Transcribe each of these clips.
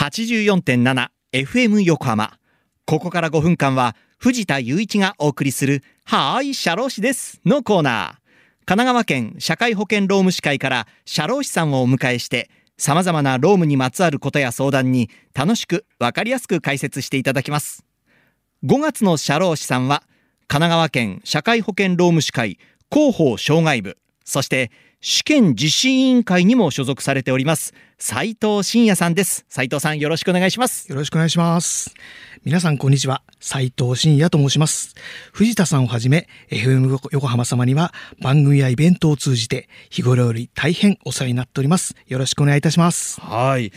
84.7FM 横浜。ここから5分間は藤田雄一がお送りするはーい、社労士ですのコーナー。神奈川県社会保険労務士会から社労士さんをお迎えして様々な労務にまつわることや相談に楽しくわかりやすく解説していただきます。5月の社労士さんは神奈川県社会保険労務士会広報障害部、そして試験実施委員会にも所属されております斉藤真也さんです。斉藤さんよろしくお願いします。よろしくお願いします。皆さんこんにちは。斉藤真也と申します。藤田さんをはじめ、FM 横浜様には番組やイベントを通じて日頃より大変お世話になっております。よろしくお願いいたします。はい。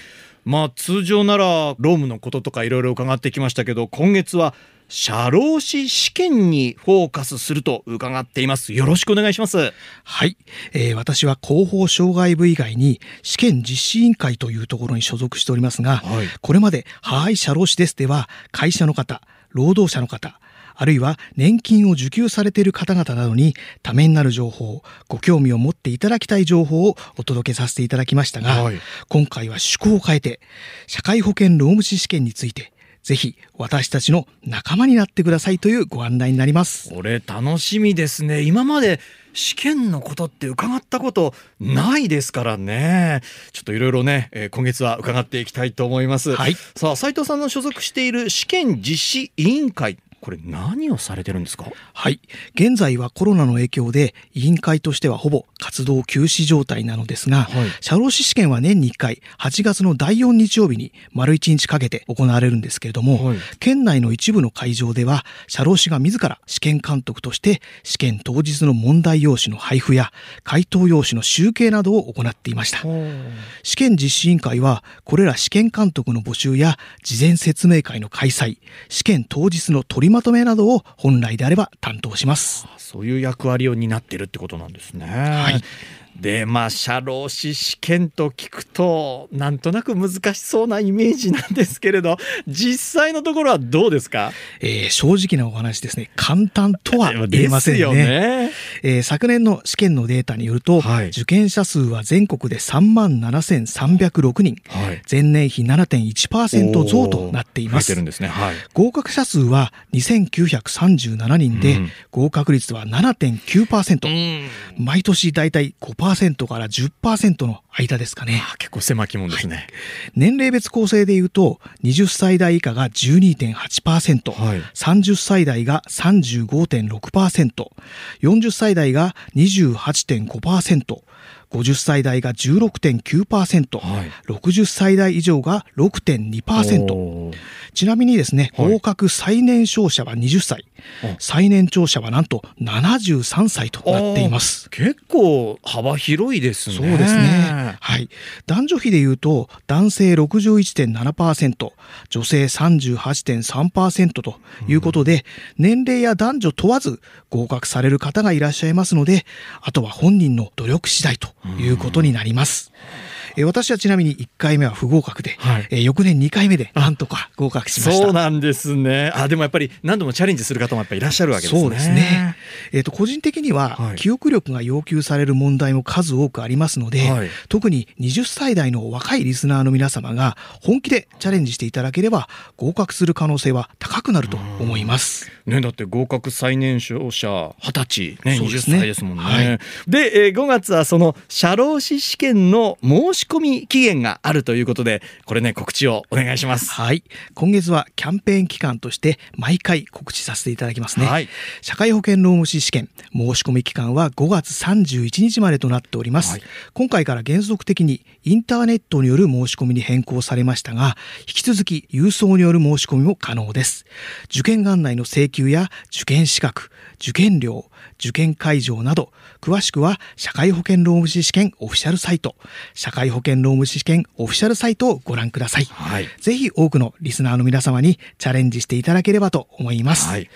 まあ通常なら労務のこととかいろいろ伺ってきましたけど、今月は社労士試験にフォーカスすると伺っています。よろしくお願いします。はい、えー私は広報障害部以外に試験実施委員会というところに所属しておりますが、はいこれまで「はーい社労士です」では会社の方労働者の方あるいは年金を受給されている方々などにためになる情報ご興味を持っていただきたい情報をお届けさせていただきましたが、はい今回は趣向を変えて社会保険労務士試験についてぜひ私たちの仲間になってくださいというご案内になります。これ楽しみですね。今まで試験のことって伺ったことないですからね。ちょっといろいろね、えー今月は伺っていきたいと思います。はいさあ、斉藤さんの所属している試験実施委員会、これ何をされてるんですか？はい。現在はコロナの影響で委員会としてはほぼ活動休止状態なのですが、はい社労士試験は年に1回8月の第4日曜日に丸1日かけて行われるんですけれども、はい県内の一部の会場では社労士が自ら試験監督として試験当日の問題用紙の配布や回答用紙の集計などを行っていました。試験実施委員会はこれら試験監督の募集や事前説明会の開催試験当日の取りまとめなどを本来であれば担当します。そういう役割を担ってるってことなんですね。はい。でまあ社労士試験と聞くとなんとなく難しそうなイメージなんですけれど実際のところはどうですか？えー正直なお話ですね簡単とは言えませんね。ね。えー昨年の試験のデータによると、はい。受験者数は全国で3万7306人。はい前年比7.1%増となっています。すね。はい。合格者数は2937人で、うん。合格率は7.9%、うん。毎年だいたい5%から10%の間ですかね。あ結構狭きもんですね、年齢別構成で言うと、20歳代以下が12.8%、はい。30歳代が35.6%、40歳代が28.5%、50歳代が16.9%、はい。60歳代以上が6.2%、おーちなみにですね、はい合格最年少者は20歳あ、最年長者はなんと73歳となっています。結構幅広いですねそうですね。はい。男女比で言うと、男性61.7%、女性38.3%ということで、年齢や男女問わず合格される方がいらっしゃいますので、あとは本人の努力次第ということになります。えー私はちなみに1回目は不合格で、はいえー翌年2回目でなんとか合格しました。そうなんですねあでもやっぱり何度もチャレンジする方もやっぱりいらっしゃるわけですねそうですね。えっ、と、個人的には、はい記憶力が要求される問題も数多くありますので、はい特に20歳代の若いリスナーの皆様が本気でチャレンジしていただければ、合格する可能性は高くなると思います。ね、だって合格最年少者20歳、ね、20ね歳ですもんね。はいで、えー5月はその社労士試験の申し込み期限があるということで、これね、告知をお願いします。はい。今月はキャンペーン期間として毎回告知させていただきますね。はい社会保険労務士試験申し込み期間は5月31日までとなっております。はい今回から原則的にインターネットによる申し込みに変更されましたが、引き続き郵送による申し込みも可能です。受験案内の請求や受験資格、受験料、受験会場など、詳しくは社会保険労務士試験オフィシャルサイト、社会保険労務士試験オフィシャルサイトをご覧ください。はいぜひ多くのリスナーの皆様にチャレンジしていただければと思います。はい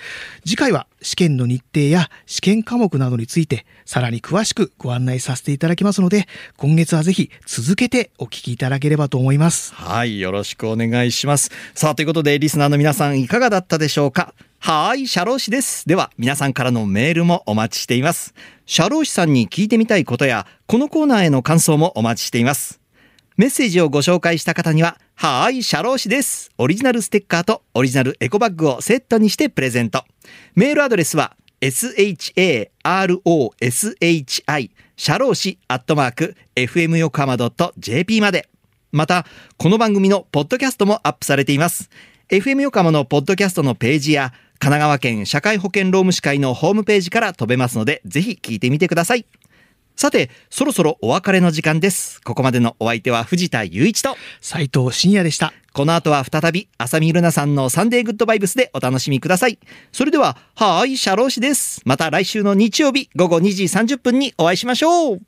次回は試験の日程や試験科目などについてさらに詳しくご案内させていただきますので、今月はぜひ続けてお聞きいただければと思います。はい、よろしくお願いします。さあ、ということで、リスナーの皆さんいかがだったでしょうか？はーい、社労士です。では、皆さんからのメールもお待ちしています。社労士さんに聞いてみたいことや、このコーナーへの感想もお待ちしています。メッセージをご紹介した方には、はーい、社労士です。オリジナルステッカーとオリジナルエコバッグをセットにしてプレゼント。メールアドレスは、sharoshi、社労士アットマーク、fm 横浜 .jp まで。また、この番組のポッドキャストもアップされています。FM 横浜のポッドキャストのページや、神奈川県社会保険労務士会のホームページから飛べますので、ぜひ聞いてみてください。さて、そろそろお別れの時間です。ここまでのお相手は藤田雄一と、斉藤真也でした。この後は再び、浅見ルナさんのサンデーグッドバイブスでお楽しみください。それでは、はーい、社労士です。また来週の日曜日午後2時30分にお会いしましょう。